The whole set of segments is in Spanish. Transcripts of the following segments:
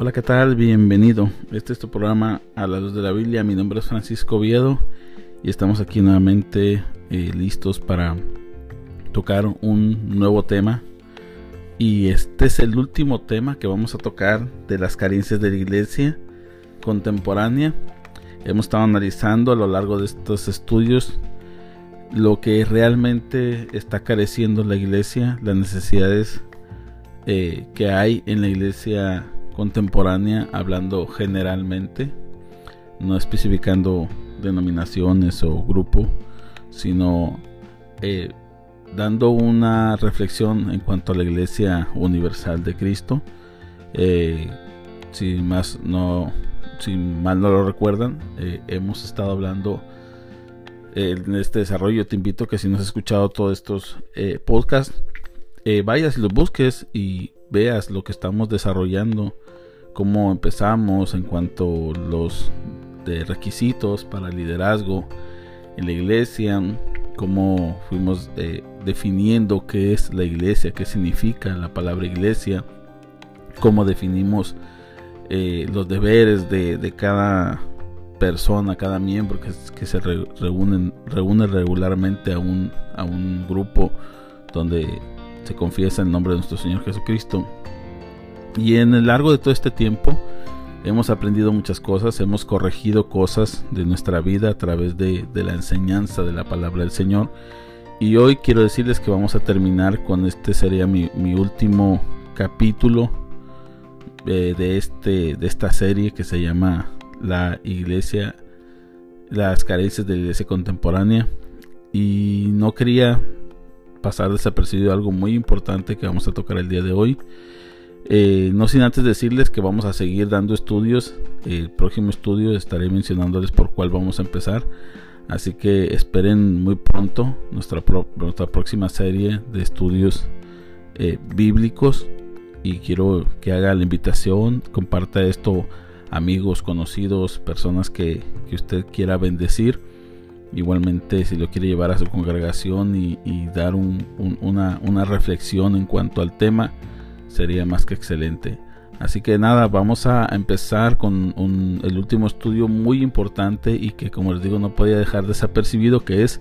Hola, ¿qué tal? Bienvenido. Este es tu programa A la Luz de la Biblia. Mi nombre es Francisco Oviedo y estamos aquí nuevamente eh, listos para tocar un nuevo tema. Y este es el último tema que vamos a tocar de las carencias de la iglesia contemporánea. Hemos estado analizando a lo largo de estos estudios lo que realmente está careciendo la iglesia, las necesidades eh, que hay en la iglesia contemporánea, hablando generalmente, no especificando denominaciones o grupo, sino eh, dando una reflexión en cuanto a la iglesia universal de Cristo. Eh, si más no, si mal no lo recuerdan, hemos estado hablando en este desarrollo. Te invito a que si no has escuchado todos estos podcasts, eh, vayas y los busques y veas lo que estamos desarrollando, cómo empezamos en cuanto a los requisitos para liderazgo en la iglesia, cómo fuimos eh, definiendo qué es la iglesia, qué significa la palabra iglesia, cómo definimos eh, los deberes de, cada persona, cada miembro que, se reúnen, reúne regularmente a un, a un grupo donde se confiesa el nombre de nuestro Señor Jesucristo. Y en el largo de todo este tiempo hemos aprendido muchas cosas, hemos corregido cosas de nuestra vida a través de, la enseñanza de la palabra del Señor. Y hoy quiero decirles que vamos a terminar con este sería mi, último capítulo eh, de, este, de esta serie que se llama La Iglesia, las carencias de la Iglesia Contemporánea. Y no quería pasar desapercibido algo muy importante que vamos a tocar el día de hoy. Eh, no sin antes decirles que vamos a seguir dando estudios. El próximo estudio estaré mencionándoles por cuál vamos a empezar. Así que esperen muy pronto nuestra, próxima serie de estudios eh, bíblicos. Y quiero que haga la invitación, comparta esto amigos, conocidos, personas que usted quiera bendecir Igualmente, si lo quiere llevar a su congregación y, dar una, reflexión en cuanto al tema, sería más que excelente. Así que nada, vamos a empezar con el último estudio muy importante y que como les digo no podía dejar desapercibido, que es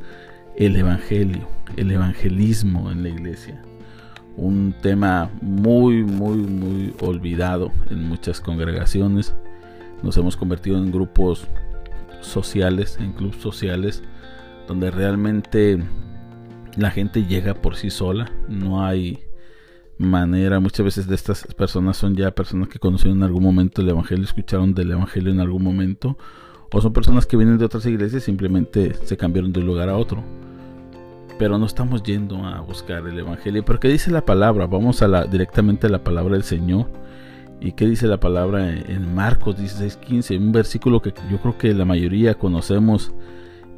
el Evangelio, el evangelismo en la iglesia. Un tema muy, muy, muy olvidado en muchas congregaciones. Nos hemos convertido en grupos sociales, en clubes sociales, donde realmente la gente llega por sí sola, no hay manera, muchas veces de estas personas son ya personas que conocieron en algún momento el Evangelio, escucharon del Evangelio en algún momento, o son personas que vienen de otras iglesias y simplemente se cambiaron de un lugar a otro. Pero no estamos yendo a buscar el Evangelio. porque dice la palabra? Vamos a la, directamente a la palabra del Señor. ¿Y qué dice la palabra en Marcos 16:15? Un versículo que yo creo que la mayoría conocemos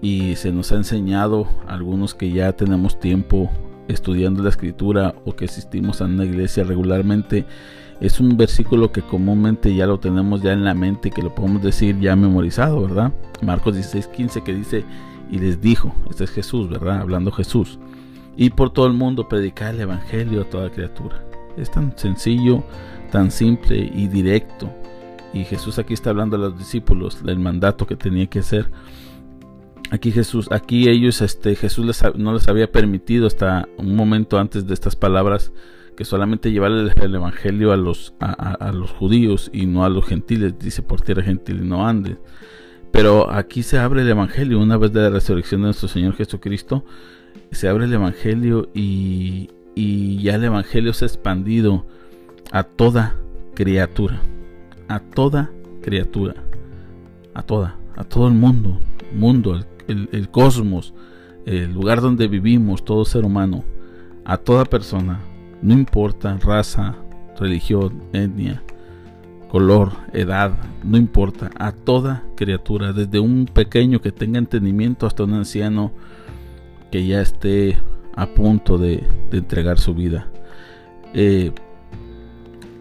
y se nos ha enseñado, algunos que ya tenemos tiempo estudiando la escritura o que asistimos a una iglesia regularmente. Es un versículo que comúnmente ya lo tenemos ya en la mente y que lo podemos decir ya memorizado, ¿verdad? Marcos 16:15 que dice, y les dijo, este es Jesús, ¿verdad? Hablando Jesús. Y por todo el mundo predicar el Evangelio a toda criatura. Es tan sencillo tan simple y directo. Y Jesús aquí está hablando a los discípulos del mandato que tenía que hacer. Aquí Jesús, aquí ellos, este, Jesús les, no les había permitido hasta un momento antes de estas palabras que solamente llevar el, evangelio a los, a, los judíos y no a los gentiles. Dice por tierra gentil y no andes. Pero aquí se abre el evangelio una vez de la resurrección de nuestro Señor Jesucristo. Se abre el evangelio y, y ya el evangelio se ha expandido a toda criatura, a toda criatura, a toda, a todo el mundo, mundo, el, cosmos, el lugar donde vivimos, todo ser humano, a toda persona, no importa raza, religión, etnia, color, edad, no importa, a toda criatura, desde un pequeño que tenga entendimiento hasta un anciano que ya esté a punto de, entregar su vida. Eh,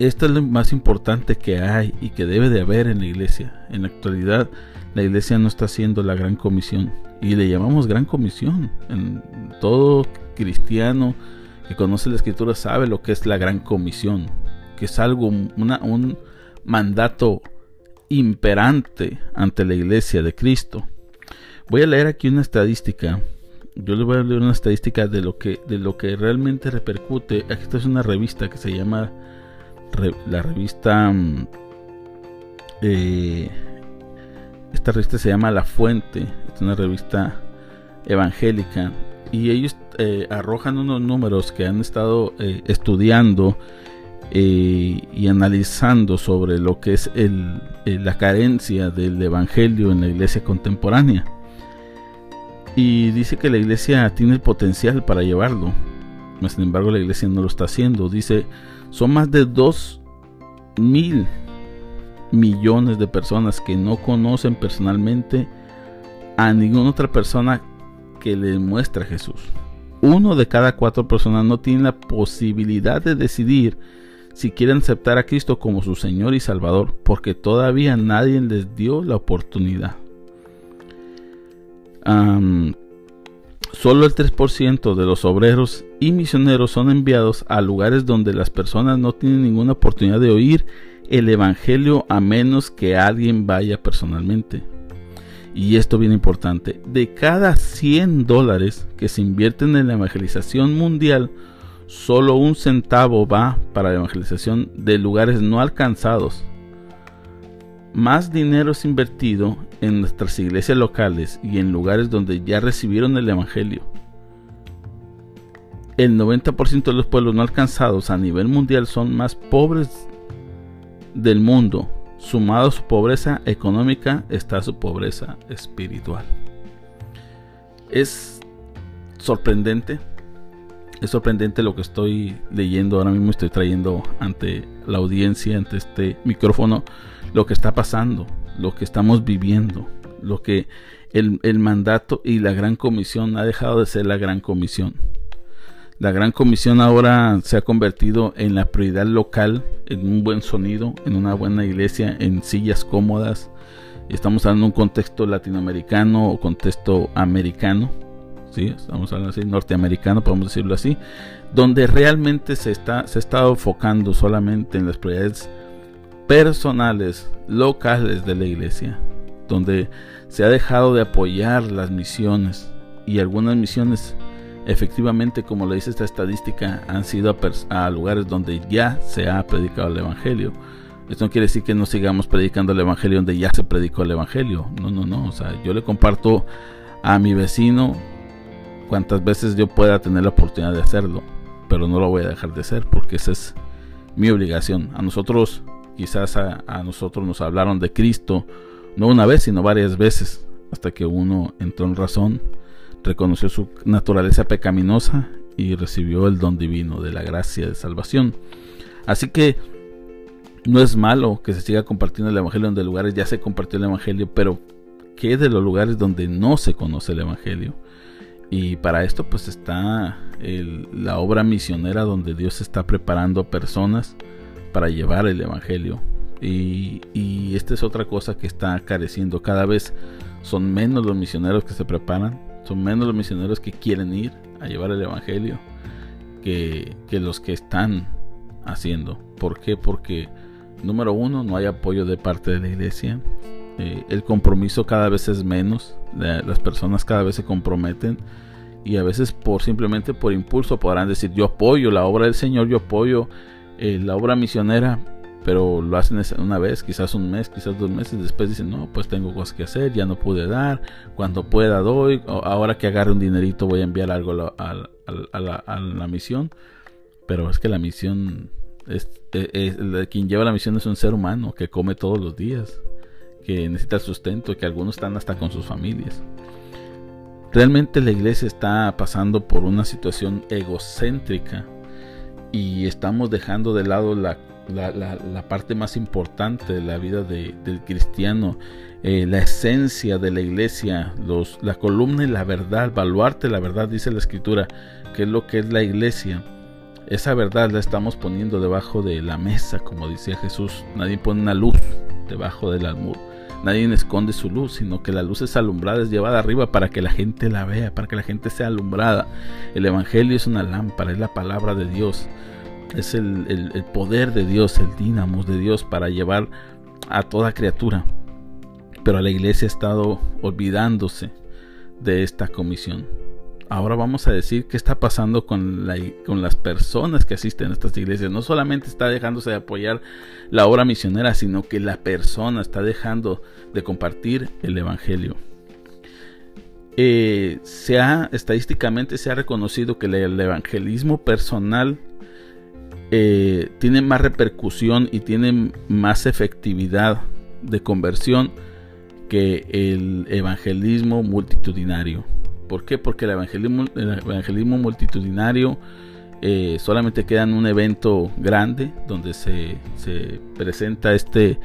esto es lo más importante que hay y que debe de haber en la iglesia. En la actualidad, la iglesia no está haciendo la gran comisión y le llamamos gran comisión. En todo cristiano que conoce la escritura sabe lo que es la gran comisión, que es algo, un mandato imperante ante la iglesia de Cristo. Voy a leer aquí una estadística. Yo les voy a leer una estadística de lo que, de lo que realmente repercute. Esta es una revista que se llama la revista. Mm, eh, esta revista se llama La Fuente. Es una revista evangélica. Y ellos eh, arrojan unos números que han estado eh, estudiando y analizando sobre lo que es la carencia del evangelio en la iglesia contemporánea. Y dice que la iglesia tiene el potencial para llevarlo. Sin embargo, la iglesia no lo está haciendo. Dice, son más de 2 mil millones de personas que no conocen personalmente a ninguna otra persona que le muestre a Jesús. Uno de cada cuatro personas no tiene la posibilidad de decidir si quieren aceptar a Cristo como su Señor y Salvador, porque todavía nadie les dio la oportunidad solo el 3% de los obreros y misioneros son enviados a lugares donde las personas no tienen ninguna oportunidad de oír el Evangelio a menos que alguien vaya personalmente. Y esto bien importante, de cada 100 dólares que se invierten en la evangelización mundial, solo un centavo va para la evangelización de lugares no alcanzados más dinero es invertido en nuestras iglesias locales y en lugares donde ya recibieron el Evangelio. El 90% de los pueblos no alcanzados a nivel mundial son más pobres del mundo. Sumado a su pobreza económica está su pobreza espiritual. Es sorprendente. Es sorprendente lo que estoy leyendo ahora mismo. Estoy trayendo ante la audiencia, ante este micrófono lo que está pasando, lo que estamos viviendo, lo que el, mandato y la gran comisión ha dejado de ser la gran comisión. La gran comisión ahora se ha convertido en la prioridad local, en un buen sonido, en una buena iglesia, en sillas cómodas. Estamos hablando de un contexto latinoamericano o contexto americano, ¿sí? estamos así, norteamericano, podemos decirlo así, donde realmente se está, se está enfocando solamente en las prioridades personales, locales de la iglesia, donde se ha dejado de apoyar las misiones y algunas misiones efectivamente, como le dice esta estadística, han sido a, lugares donde ya se ha predicado el Evangelio. Esto no quiere decir que no sigamos predicando el Evangelio donde ya se predicó el Evangelio. No, no, no. O sea, yo le comparto a mi vecino cuantas veces yo pueda tener la oportunidad de hacerlo. Pero no lo voy a dejar de hacer porque esa es mi obligación. A nosotros Quizás a, nosotros nos hablaron de Cristo, no una vez, sino varias veces, hasta que uno entró en razón, reconoció su naturaleza pecaminosa y recibió el don divino de la gracia de salvación. Así que no es malo que se siga compartiendo el Evangelio donde lugares ya se compartió el Evangelio, pero ¿qué de los lugares donde no se conoce el Evangelio? Y para esto pues está la obra misionera donde Dios está preparando personas para llevar el Evangelio. Y, y esta es otra cosa que está careciendo. Cada vez son menos los misioneros que se preparan, son menos los misioneros que quieren ir a llevar el Evangelio que, los que están haciendo. ¿Por qué? Porque, número uno, no hay apoyo de parte de la iglesia. Eh, el compromiso cada vez es menos. las personas cada vez se comprometen. Y a veces por simplemente por impulso podrán decir yo apoyo la obra del Señor, yo apoyo eh, la obra misionera, pero lo hacen una vez, quizás un mes, quizás dos meses, después dicen, no, pues tengo cosas que hacer, ya no pude dar, cuando pueda doy, ahora que agarre un dinerito voy a enviar algo a, la, misión, pero es que la misión, es, quien lleva la misión es un ser humano que come todos los días, que necesita sustento, que algunos están hasta con sus familias. Realmente la iglesia está pasando por una situación egocéntrica y estamos dejando de lado la, parte más importante de la vida del cristiano, eh, la esencia de la iglesia, los, la columna y la verdad, baluarte la verdad, dice la escritura, que es lo que es la iglesia. Esa verdad la estamos poniendo debajo de la mesa, como decía Jesús. Nadie pone una luz debajo del almud. Nadie esconde su luz, sino que la luz es alumbrada, es llevada arriba para que la gente la vea, para que la gente sea alumbrada. El Evangelio es una lámpara, es la palabra de Dios. es el, poder de Dios, el dínamo de Dios para llevar a toda criatura. Pero la iglesia ha estado olvidándose de esta comisión. Ahora vamos a decir qué está pasando con, la, con las personas que asisten a estas iglesias. No solamente está dejándose de apoyar la obra misionera, sino que la persona está dejando de compartir el Evangelio. Eh, se ha, estadísticamente se ha reconocido que el, evangelismo personal eh, tiene más repercusión y tiene más efectividad de conversión que el evangelismo multitudinario. ¿Por qué? Porque el evangelismo, el evangelismo multitudinario eh, solamente queda en un evento grande donde se, presenta este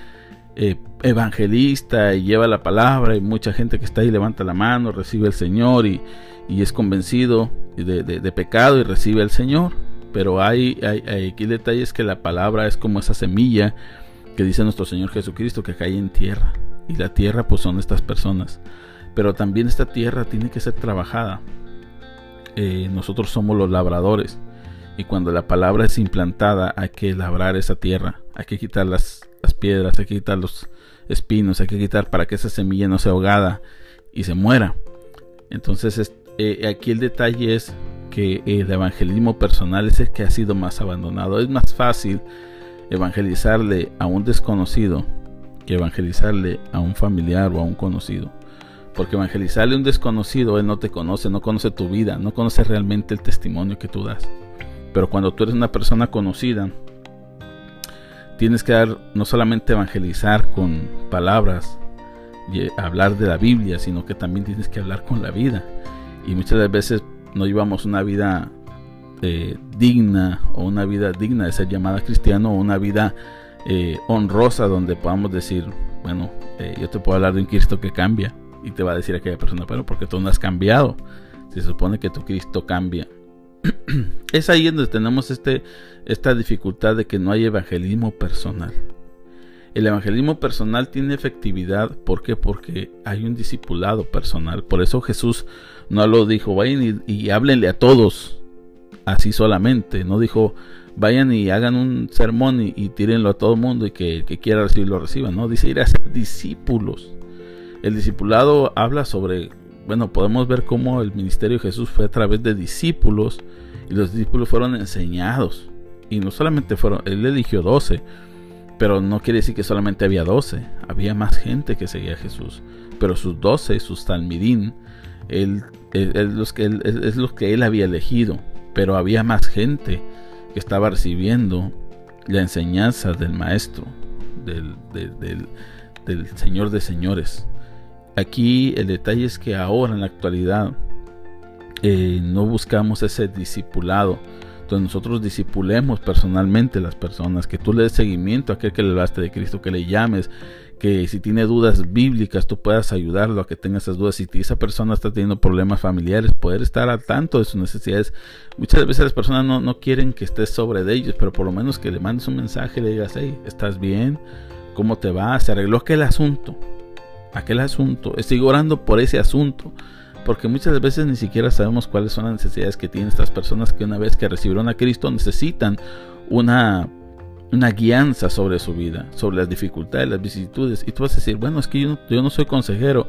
eh, evangelista y lleva la palabra y mucha gente que está ahí levanta la mano, recibe al Señor y, es convencido de, pecado y recibe al Señor. Pero hay, hay, hay aquí detalles que la palabra es como esa semilla que dice nuestro Señor Jesucristo que cae en tierra y la tierra pues son estas personas. Pero también esta tierra tiene que ser trabajada. Eh, nosotros somos los labradores y cuando la palabra es implantada hay que labrar esa tierra, hay que quitar las, piedras, hay que quitar los espinos, hay que quitar para que esa semilla no sea ahogada y se muera. Entonces eh, aquí el detalle es que el evangelismo personal es el que ha sido más abandonado. Es más fácil evangelizarle a un desconocido que evangelizarle a un familiar o a un conocido. Porque evangelizarle a un desconocido, él no te conoce, no conoce tu vida, no conoce realmente el testimonio que tú das. Pero cuando tú eres una persona conocida, tienes que dar, no solamente evangelizar con palabras, y hablar de la Biblia, sino que también tienes que hablar con la vida. Y muchas veces no llevamos una vida eh, digna o una vida digna de ser llamada cristiano o una vida eh, honrosa donde podamos decir, bueno, eh, yo te puedo hablar de un Cristo que cambia y te va a decir aquella persona, pero porque tú no has cambiado. Se supone que tu Cristo cambia. es ahí donde tenemos este, esta dificultad de que no hay evangelismo personal. El evangelismo personal tiene efectividad, ¿por qué? Porque hay un discipulado personal. Por eso Jesús no lo dijo, vayan y, y háblenle a todos, así solamente. No dijo, vayan y hagan un sermón y, tírenlo a todo el mundo y que el que quiera recibirlo reciba, ¿no? Dice ir a ser discípulos. El discipulado habla sobre, bueno, podemos ver cómo el ministerio de Jesús fue a través de discípulos y los discípulos fueron enseñados. Y no solamente fueron, él eligió 12, pero no quiere decir que solamente había 12, había más gente que seguía a Jesús. Pero sus 12, sus talmidín, él, los que, es los que él había elegido, pero había más gente que estaba recibiendo la enseñanza del Maestro, del, del, Señor de Señores. Aquí el detalle es que ahora en la actualidad eh, no buscamos ese discipulado, donde nosotros disipulemos personalmente las personas, que tú le des seguimiento a aquel que le hablaste de Cristo, que le llames, que si tiene dudas bíblicas tú puedas ayudarlo a que tenga esas dudas. Si esa persona está teniendo problemas familiares, poder estar al tanto de sus necesidades. Muchas veces las personas no, no quieren que estés sobre de ellos, pero por lo menos que le mandes un mensaje le digas, hey, ¿estás bien? ¿Cómo te va? ¿Se arregló aquel asunto? Aquel asunto. Estoy orando por ese asunto. Porque muchas veces ni siquiera sabemos cuáles son las necesidades que tienen estas personas que una vez que recibieron a Cristo necesitan una una guianza sobre su vida, sobre las dificultades, las vicisitudes. Y tú vas a decir, bueno, es que yo no, soy consejero,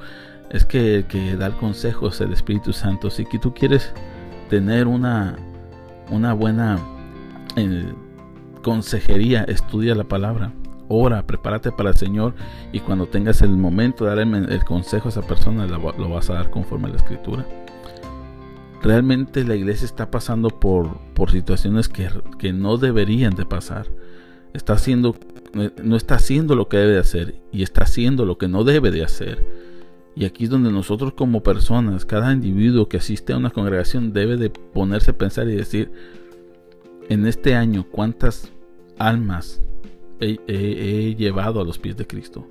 es que el que da el consejo es el Espíritu Santo. Si tú quieres tener una, una buena eh, consejería, estudia la palabra, ora, prepárate para el Señor y cuando tengas el momento de dar el, consejo a esa persona, lo, vas a dar conforme a la Escritura. Realmente la iglesia está pasando por, por situaciones que, que no deberían de pasar está haciendo, no está haciendo lo que debe de hacer y está haciendo lo que no debe de hacer. Y aquí es donde nosotros como personas, cada individuo que asiste a una congregación debe de ponerse a pensar y decir, en este año, ¿cuántas almas he, llevado a los pies de Cristo?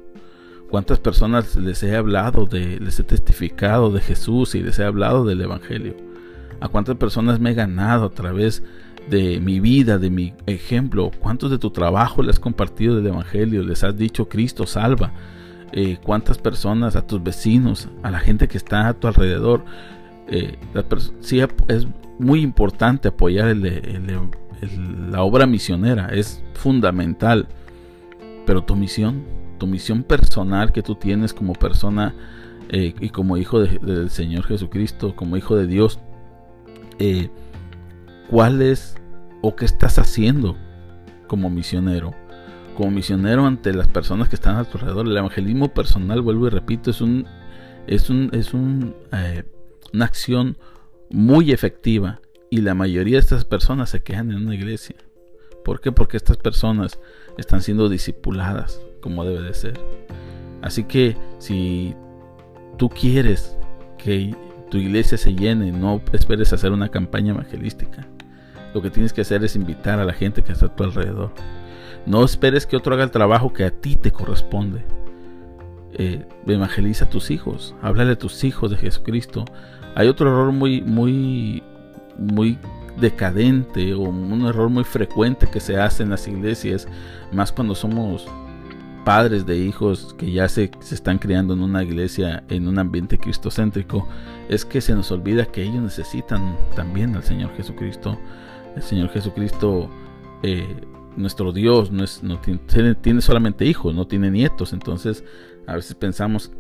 ¿Cuántas personas les he hablado, de, les he testificado de Jesús y les he hablado del Evangelio? ¿A cuántas personas me he ganado a través de mi vida, de mi ejemplo, cuántos de tu trabajo les has compartido del Evangelio, les has dicho Cristo salva, eh, cuántas personas, a tus vecinos, a la gente que está a tu alrededor. Eh, sí, es, muy importante apoyar la obra misionera, es fundamental. Pero tu misión, tu misión personal que tú tienes como persona eh, y como hijo del Señor Jesucristo, como hijo de Dios, eh, ¿cuál es o qué estás haciendo como misionero? Como misionero ante las personas que están a tu alrededor. El evangelismo personal, vuelvo y repito, es un es un es un, eh, una acción muy efectiva y la mayoría de estas personas se quedan en una iglesia. ¿Por qué? Porque estas personas están siendo discipuladas como debe de ser. Así que si tú quieres que tu iglesia se llene, no esperes hacer una campaña evangelística. Lo que tienes que hacer es invitar a la gente que está a tu alrededor. No esperes que otro haga el trabajo que a ti te corresponde. Eh, evangeliza a tus hijos, háblale a tus hijos de Jesucristo. Hay otro error muy, muy, muy decadente o un error muy frecuente que se hace en las iglesias, más cuando somos padres de hijos que ya se, se, están criando en una iglesia, en un ambiente cristocéntrico, es que se nos olvida que ellos necesitan también al Señor Jesucristo. El Señor Jesucristo, eh, nuestro Dios, no, es, no tiene, tiene, solamente hijos, no tiene nietos. Entonces, a veces pensamos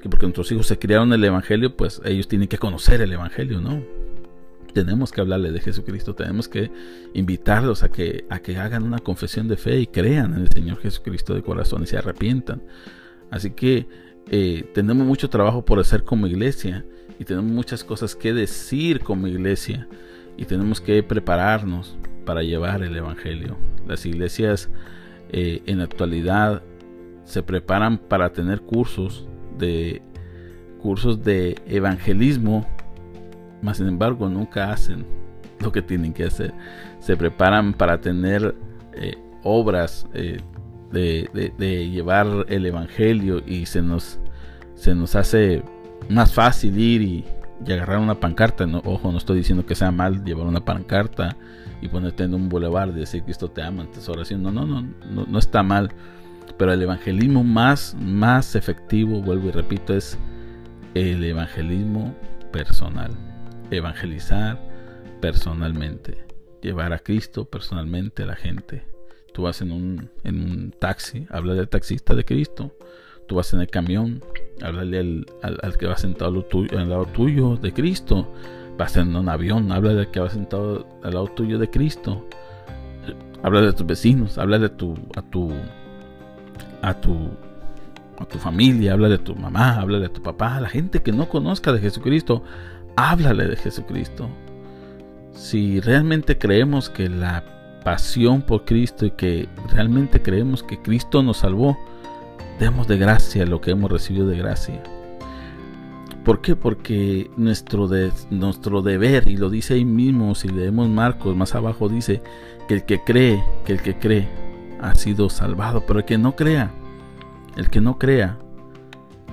que porque nuestros hijos se criaron el Evangelio, pues ellos tienen que conocer el Evangelio, ¿no? Tenemos que hablarle de Jesucristo, tenemos que invitarlos a que, a que hagan una confesión de fe y crean en el Señor Jesucristo de corazón y se arrepientan. Así que eh, tenemos mucho trabajo por hacer como iglesia y tenemos muchas cosas que decir como iglesia y tenemos que prepararnos para llevar el Evangelio. Las iglesias eh, en la actualidad se preparan para tener cursos de cursos de evangelismo mas sin embargo nunca hacen lo que tienen que hacer. Se preparan para tener eh, obras eh, de, llevar el Evangelio y se nos, se nos hace más fácil ir y, agarrar una pancarta. No, ojo, no estoy diciendo que sea mal llevar una pancarta y ponerte en un bulevar y decir Cristo te ama antes oración. No, no, no, no, no está mal. Pero el evangelismo más, más efectivo, vuelvo y repito, es el evangelismo personal evangelizar personalmente, llevar a Cristo personalmente a la gente. Tú vas en un, en un taxi, habla del taxista de Cristo. Tú vas en el camión, háblale al, al, que va sentado al, tuyo, al lado tuyo de Cristo. Vas en un avión, habla del que va sentado al lado tuyo de Cristo. Habla de tus vecinos, habla de tu, a tu, a tu, a tu familia, habla de tu mamá, habla de tu papá, la gente que no conozca de Jesucristo, háblale de Jesucristo. Si realmente creemos que la pasión por Cristo y que realmente creemos que Cristo nos salvó, demos de gracia lo que hemos recibido de gracia. ¿Por qué? Porque nuestro, nuestro deber, y lo dice ahí mismo, si leemos Marcos, más abajo dice que el que cree, que el que cree ha sido salvado, pero el que no crea, el que no crea,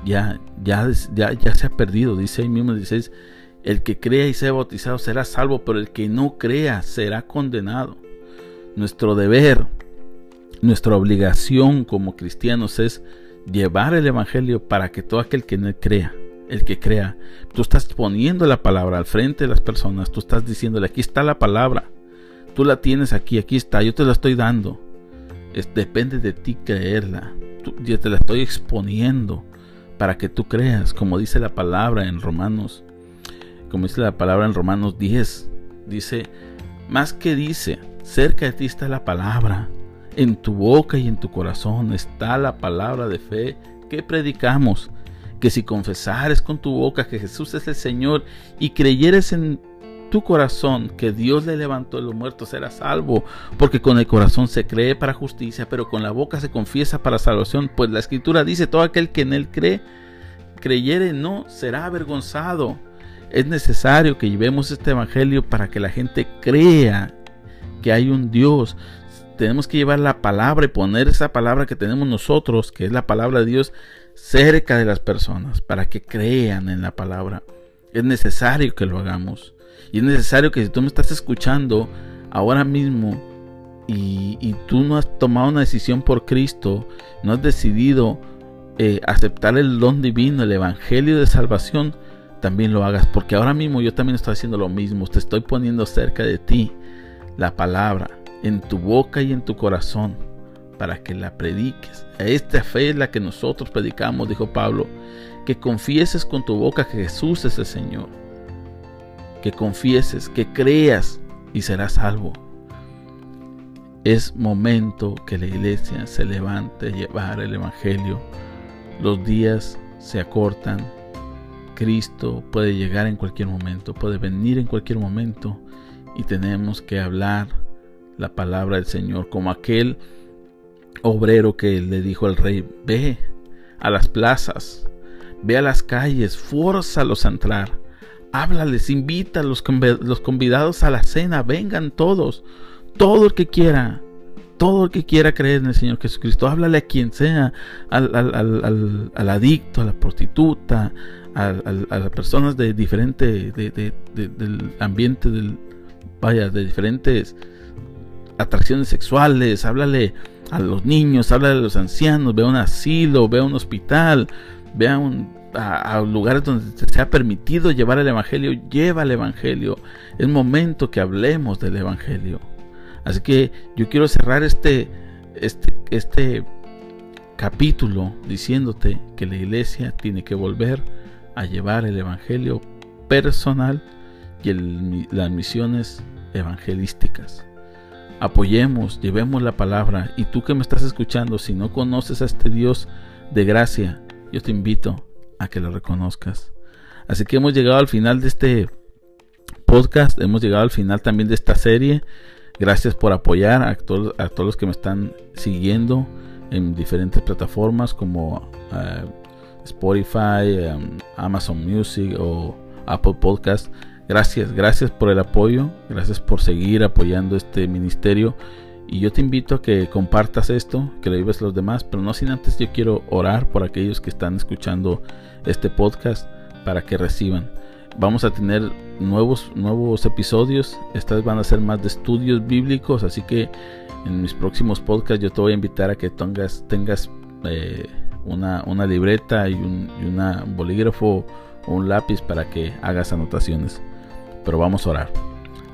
ya, ya, ya, ya se ha perdido, dice ahí mismo, dice el que crea y sea bautizado será salvo, pero el que no crea será condenado. Nuestro deber, nuestra obligación como cristianos es llevar el Evangelio para que todo aquel que no crea, el que crea, tú estás poniendo la palabra al frente de las personas, tú estás diciéndole, aquí está la palabra, tú la tienes aquí, aquí está, yo te la estoy dando. Es, depende de ti creerla, yo te la estoy exponiendo para que tú creas, como dice la palabra en Romanos como dice la palabra en Romanos 10, dice, más que dice, cerca de ti está la palabra, en tu boca y en tu corazón está la palabra de fe que predicamos, que si confesares con tu boca que Jesús es el Señor y creyeres en tu corazón que Dios le levantó de los muertos, serás salvo, porque con el corazón se cree para justicia, pero con la boca se confiesa para salvación, pues la escritura dice, todo aquel que en él cree, creyere no será avergonzado. Es necesario que llevemos este evangelio para que la gente crea que hay un Dios. Tenemos que llevar la palabra y poner esa palabra que tenemos nosotros, que es la palabra de Dios, cerca de las personas para que crean en la palabra. Es necesario que lo hagamos. Y es necesario que si tú me estás escuchando ahora mismo y, tú no has tomado una decisión por Cristo, no has decidido eh, aceptar el don divino, el Evangelio de salvación, también lo hagas, porque ahora mismo yo también estoy haciendo lo mismo, te estoy poniendo cerca de ti la palabra en tu boca y en tu corazón para que la prediques. Esta fe es la que nosotros predicamos, dijo Pablo, que confieses con tu boca que Jesús es el Señor, que confieses, que creas y serás salvo. Es momento que la iglesia se levante a llevar el Evangelio. Los días se acortan. Cristo puede llegar en cualquier momento, puede venir en cualquier momento y tenemos que hablar la palabra del Señor como aquel obrero que le dijo al rey, ve a las plazas, ve a las calles, fórzalos a entrar, háblales, invita a los, convidados a la cena, vengan todos, todo el que quiera, todo el que quiera creer en el Señor Jesucristo, háblale a quien sea, al, adicto, a la prostituta, a, las personas de diferente, del ambiente, del, vaya, de diferentes atracciones sexuales, háblale a los niños, háblale a los ancianos, ve a un asilo, ve a un hospital, ve a, un, a, lugares donde se ha permitido llevar el Evangelio, lleva el Evangelio. Es momento que hablemos del Evangelio. Así que yo quiero cerrar este, este, este capítulo diciéndote que la iglesia tiene que volver a llevar el Evangelio personal y las misiones evangelísticas. Apoyemos, llevemos la palabra y tú que me estás escuchando, si no conoces a este Dios de gracia, yo te invito a que lo reconozcas. Así que hemos llegado al final de este podcast, hemos llegado al final también de esta serie. Gracias por apoyar a, todos, a todos los que me están siguiendo en diferentes plataformas como eh, Spotify, em, Amazon Music o Apple Podcast. Gracias, gracias por el apoyo, gracias por seguir apoyando este ministerio. Y yo te invito a que compartas esto, que lo vives los demás, pero no sin antes yo quiero orar por aquellos que están escuchando este podcast para que reciban. Vamos a tener nuevos, nuevos episodios, estas van a ser más de estudios bíblicos, así que en mis próximos podcasts yo te voy a invitar a que tengas, tengas eh, una, una, libreta y un una bolígrafo o un lápiz para que hagas anotaciones pero vamos a orar.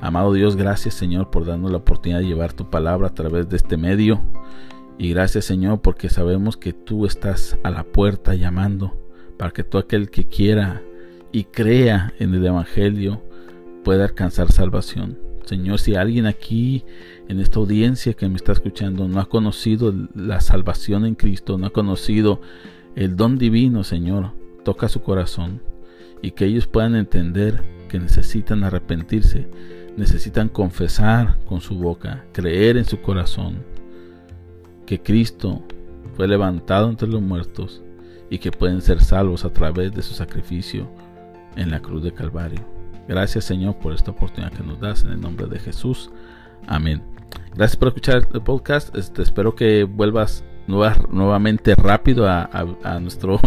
Amado Dios, gracias Señor por darnos la oportunidad de llevar tu palabra a través de este medio. Y gracias Señor porque sabemos que tú estás a la puerta llamando para que todo aquel que quiera y crea en el Evangelio pueda alcanzar salvación. Señor, si alguien aquí en esta audiencia que me está escuchando no ha conocido la salvación en Cristo, no ha conocido el don divino, Señor, toca su corazón y que ellos puedan entender que necesitan arrepentirse, necesitan confesar con su boca, creer en su corazón que Cristo fue levantado entre los muertos y que pueden ser salvos a través de su sacrificio en la cruz de Calvario. Gracias Señor por esta oportunidad que nos das en el nombre de Jesús. Amén. Gracias por escuchar el podcast. Este, espero que vuelvas nuevamente rápido a, nuestro,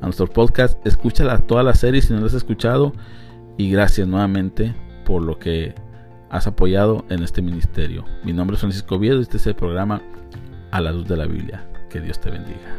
a nuestro podcast. Escúchala toda la serie si no la has escuchado y gracias nuevamente por lo que has apoyado en este ministerio. Mi nombre es Francisco Viedo y este es el programa A la Luz de la Biblia. Que Dios te bendiga.